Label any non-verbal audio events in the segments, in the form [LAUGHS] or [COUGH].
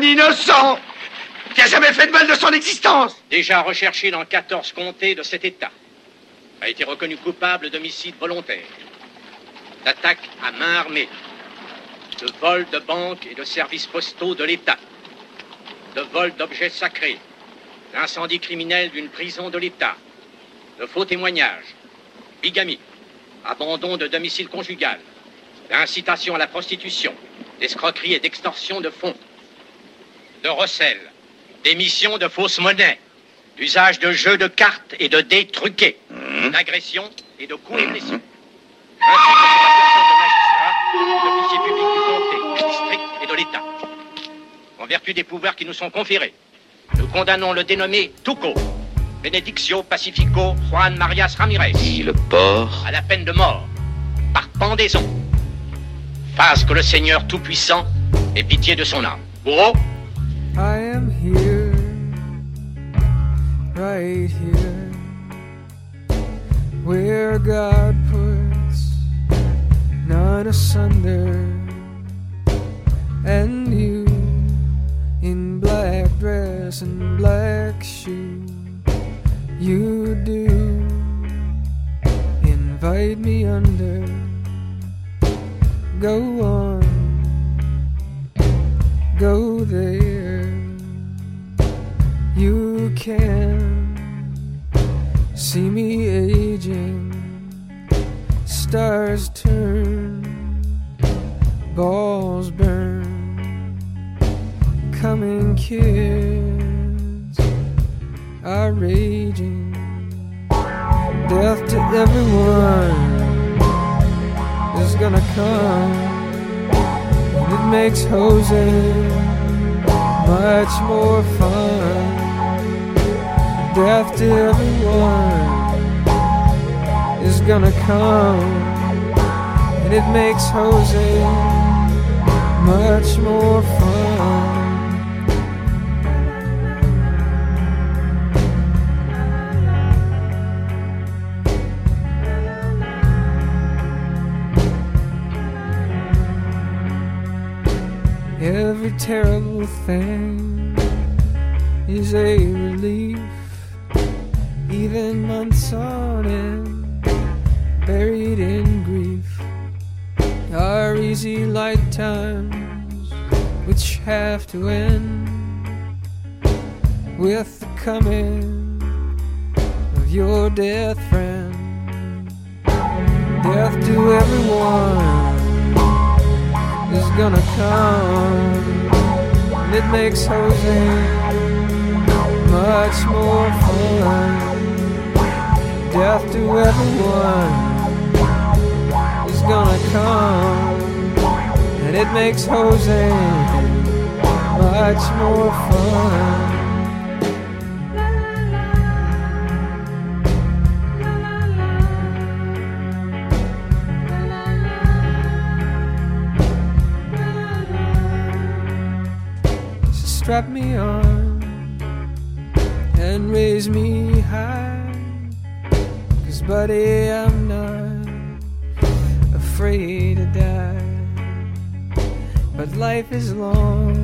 un innocent qui a jamais fait de mal de son existence Déjà recherché dans 14 comtés de cet État. A été reconnu coupable d'homicide volontaire, d'attaque à main armée, de vol de banques et de services postaux de l'État, de vol d'objets sacrés, d'incendie criminel d'une prison de l'État, de faux témoignages, bigamie, abandon de domicile conjugal, d'incitation à la prostitution, d'escroquerie et d'extorsion de fonds, de recel, d'émission de fausses monnaies, d'usage de jeux de cartes et de dés truqués, d'agression et de coups ainsi que sur la personne de magistrats, d'officiers publics du comté, du district et de l'État. En vertu des pouvoirs qui nous sont conférés, nous condamnons le dénommé Tuco, Benedictio Pacifico Juan Marias Ramirez, le porc. à la peine de mort, par pendaison. Fasse que le Seigneur Tout-Puissant ait pitié de son âme. Bourreau, am here, right here, where God puts none asunder, and you in black dress and black shoe, you do invite me under. Go on go there. Can see me aging, stars turn, balls burn, coming kids are raging. Death to everyone is gonna come. And it makes Jose much more fun. Death to everyone is gonna come, and it makes Jose much more fun. Every terrible thing is a relief. Even months on end, buried in grief, Our easy light times, which have to end with the coming of your death friend. Death to everyone is gonna come, and it makes Jose much more fun. Death to everyone is gonna come, and it makes Jose much more fun. So strap me on and raise me high. Buddy, I'm not afraid to die. But life is long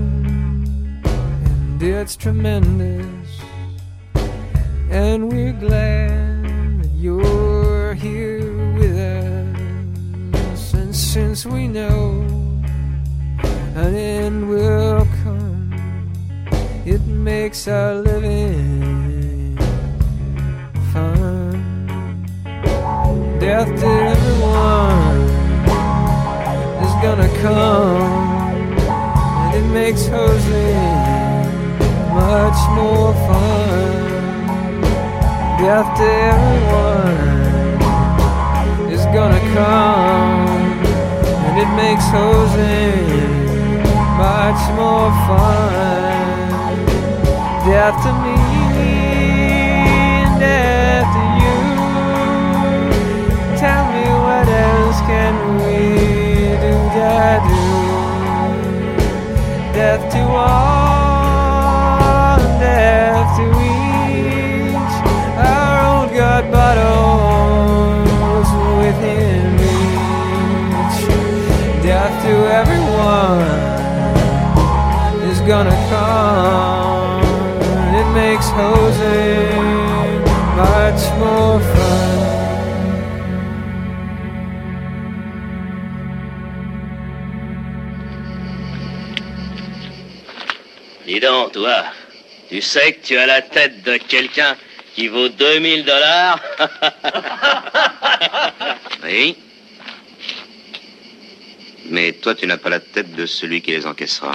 and it's tremendous. And we're glad that you're here with us. And since we know an end will come. It makes our living Death to everyone is gonna come, and it makes Jose much more fun. Death to everyone is gonna come, and it makes Jose much more fun. Death to me death to all, and death to each. Our old God battles within reach. Death to everyone is gonna come. It makes Jose much more. Fun. Toi, tu sais que tu as la tête de quelqu'un qui vaut 2000 dollars [LAUGHS] Oui. Mais toi, tu n'as pas la tête de celui qui les encaissera.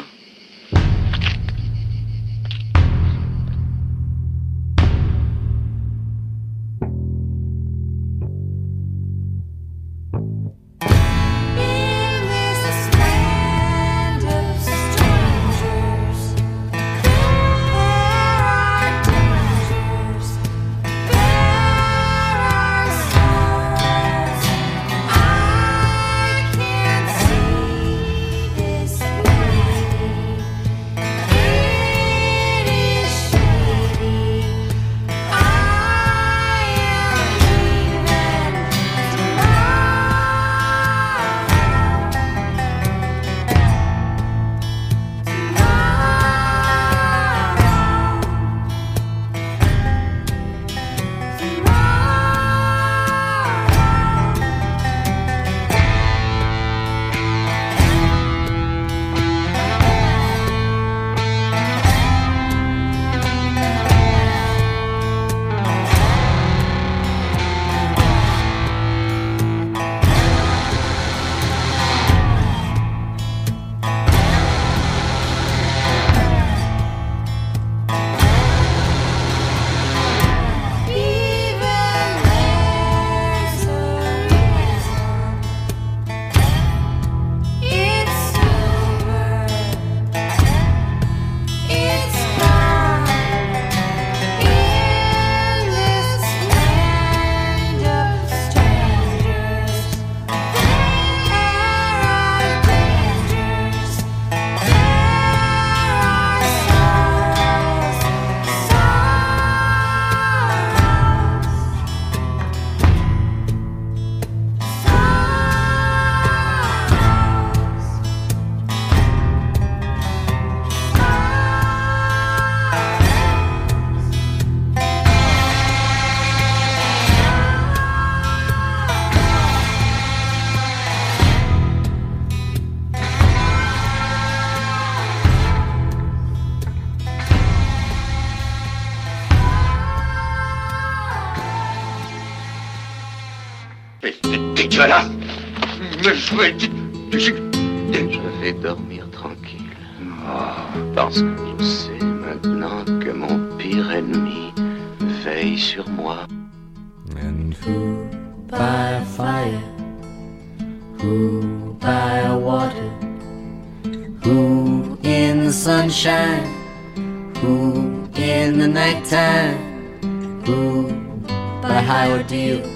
Ordeal,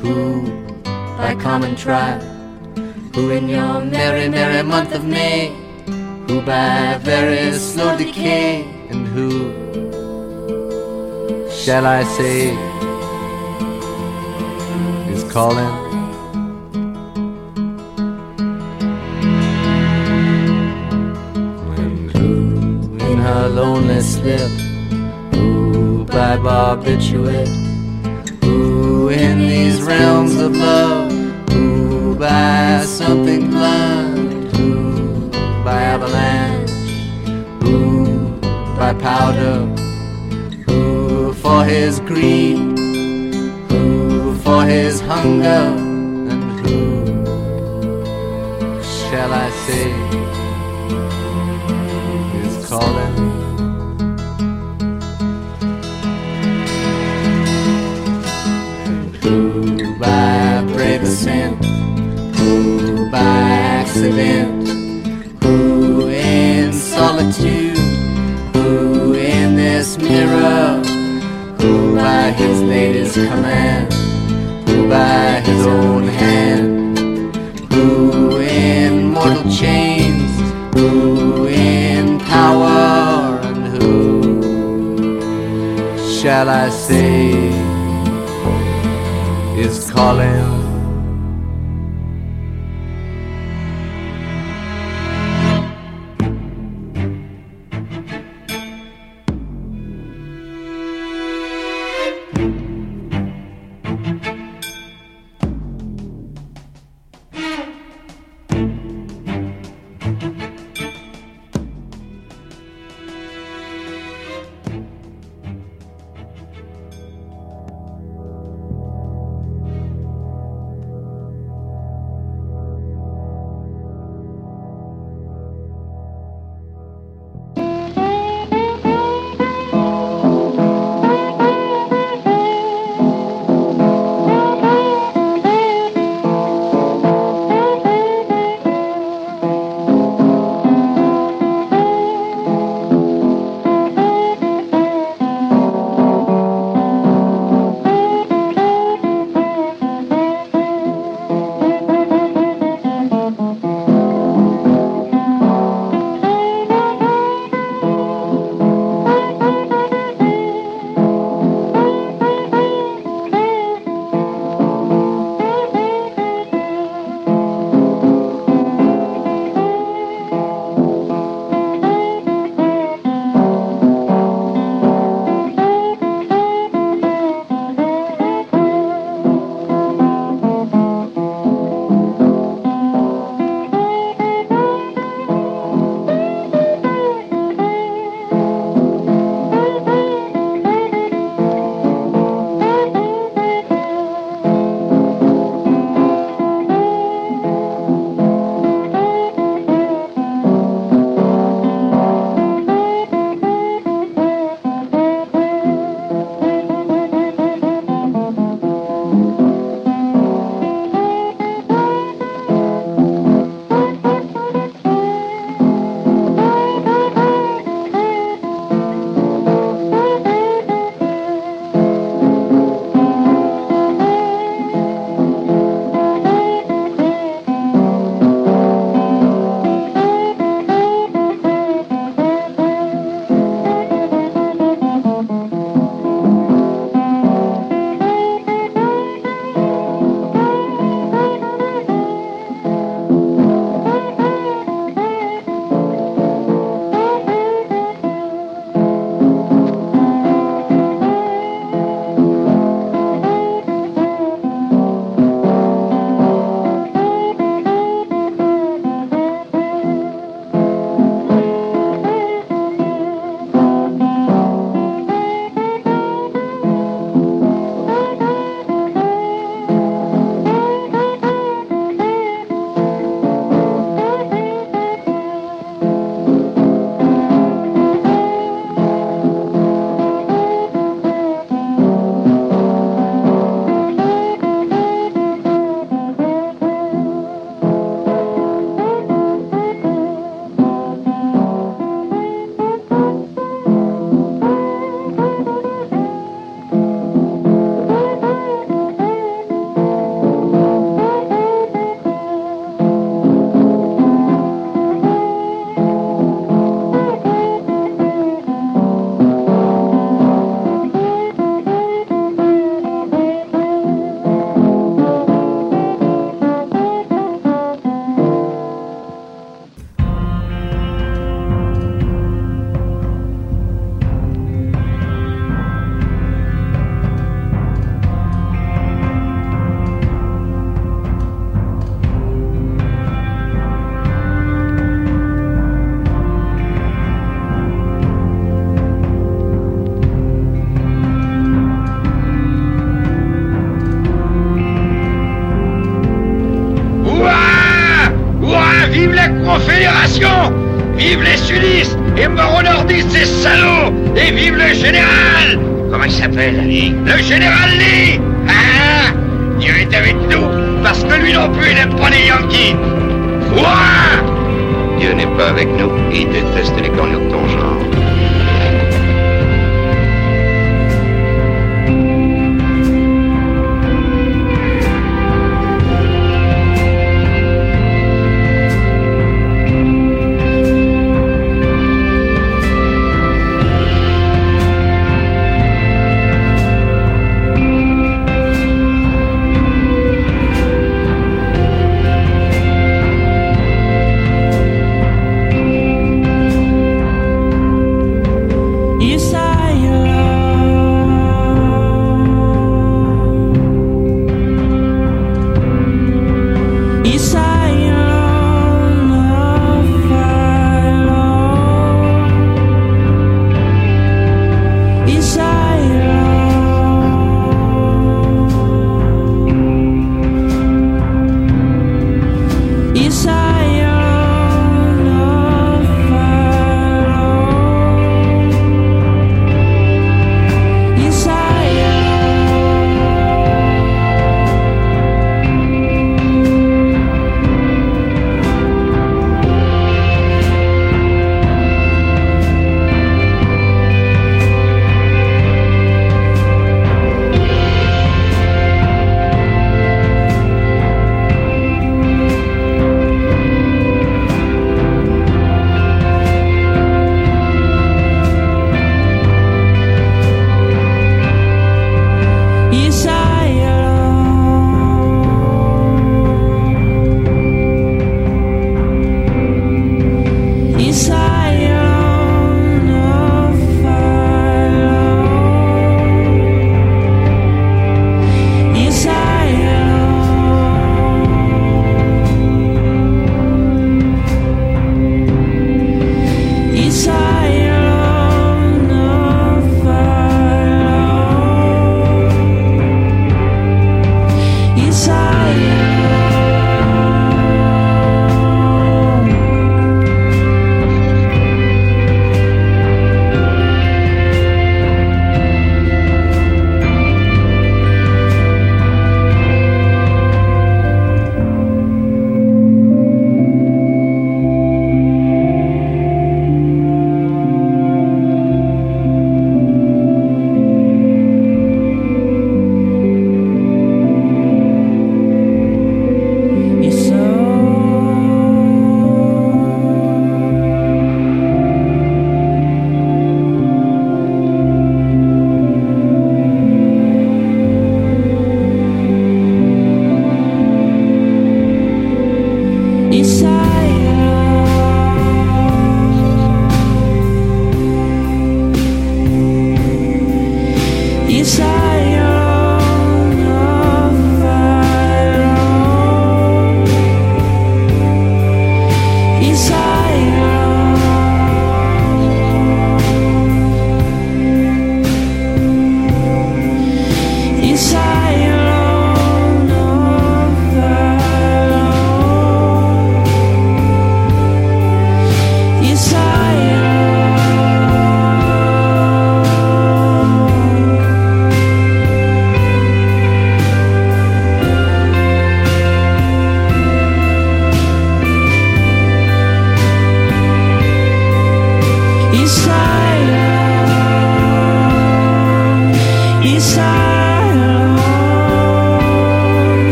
who? By common trial, who in your merry, merry month of May, who by very slow decay, and who? Shall I say? Is calling? And who in her lonely slip, who by barbiturate, in these realms of love, who by something blunt, who by avalanche, who by powder, who for his greed, who for his hunger, by his command, who by his own hand, who in mortal chains, who in power, and who shall I say is calling?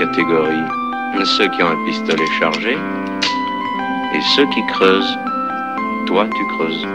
catégories. Ceux qui ont un pistolet chargé et ceux qui creusent. Toi, tu creuses.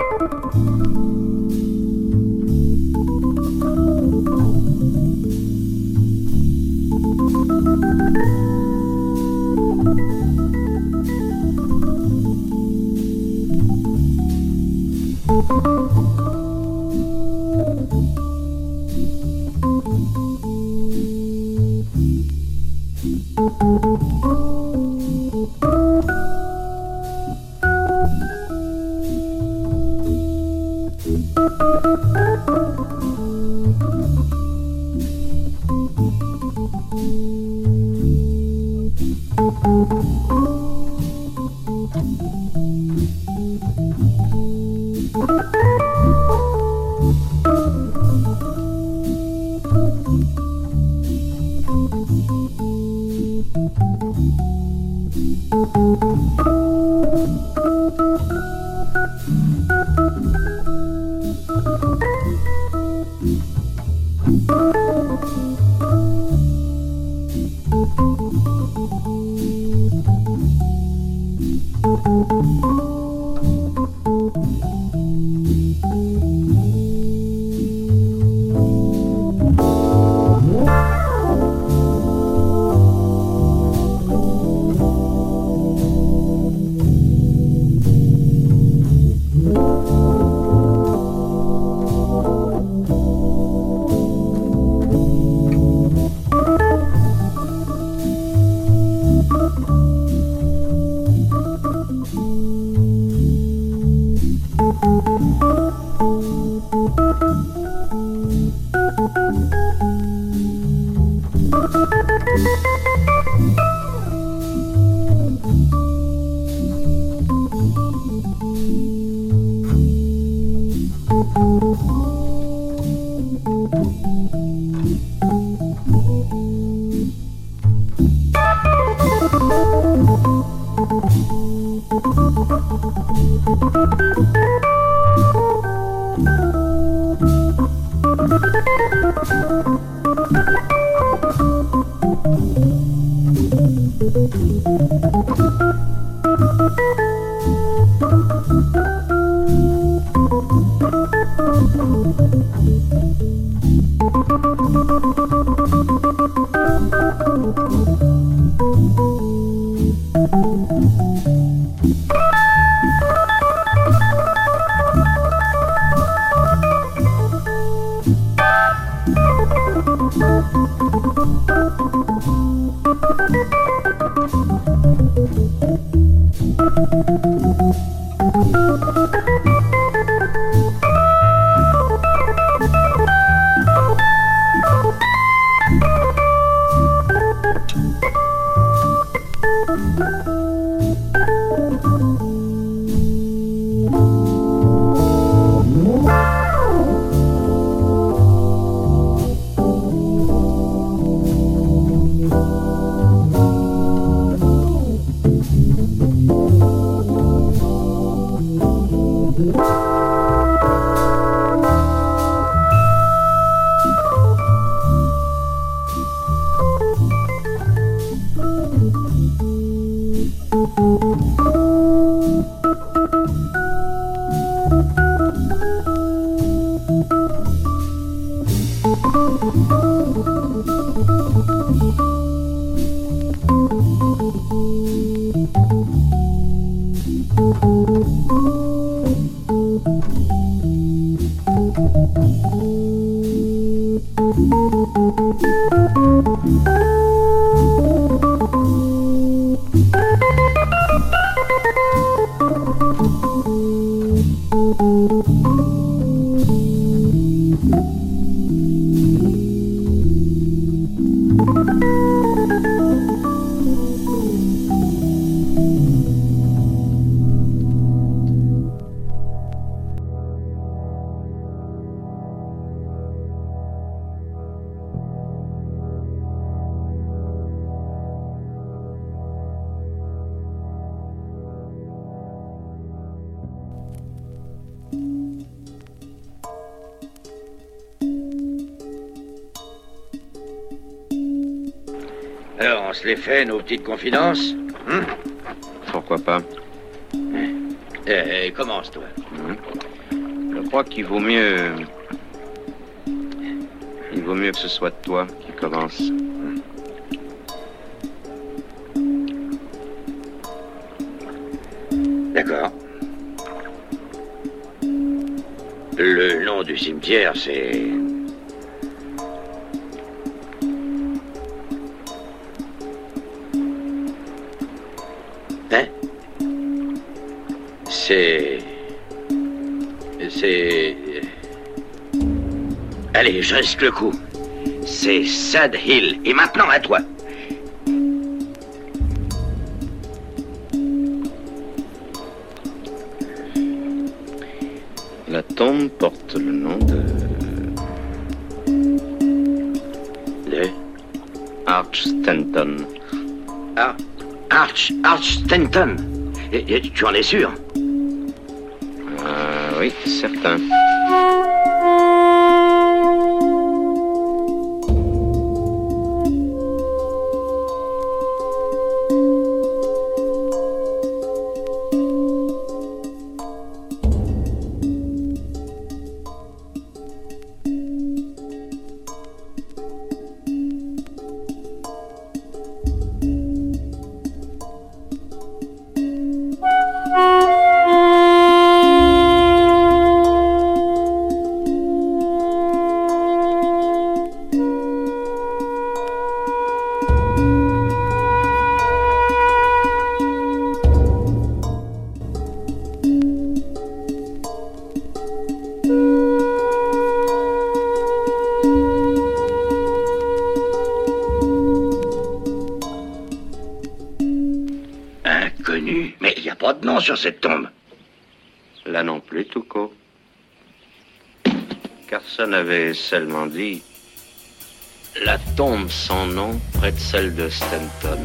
Sound. Alors, on se les fait, nos petites confidences hein pourquoi pas. Eh, commence, toi. Je crois qu'il vaut mieux. Il vaut mieux que ce soit toi qui commence. D'accord. Le nom du cimetière, c'est. Je risque le coup. C'est Sad Hill. Et maintenant à toi. La tombe porte le nom de. De. Arch Stanton. Ah, Arch, Arch Stanton. Et- et tu en es sûr? Euh, oui, certain. Sur cette tombe. Là non plus, Touko. Carson avait seulement dit La tombe sans nom près de celle de Stanton.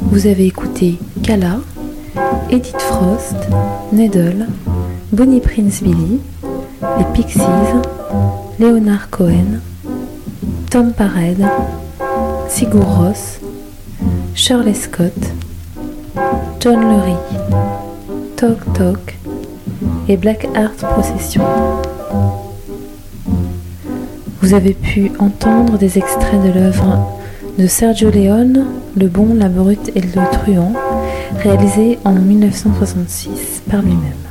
Vous avez écouté Kala, Edith Frost, Neddle, Bonnie Prince Billy, les Pixies, Leonard Cohen, Tom Parade, Sigur Ross, Shirley Scott, John Lurie, Talk Talk et Black Art Procession. Vous avez pu entendre des extraits de l'œuvre de Sergio Leone, Le Bon, la Brute et le Truand, réalisé en 1966 par lui-même.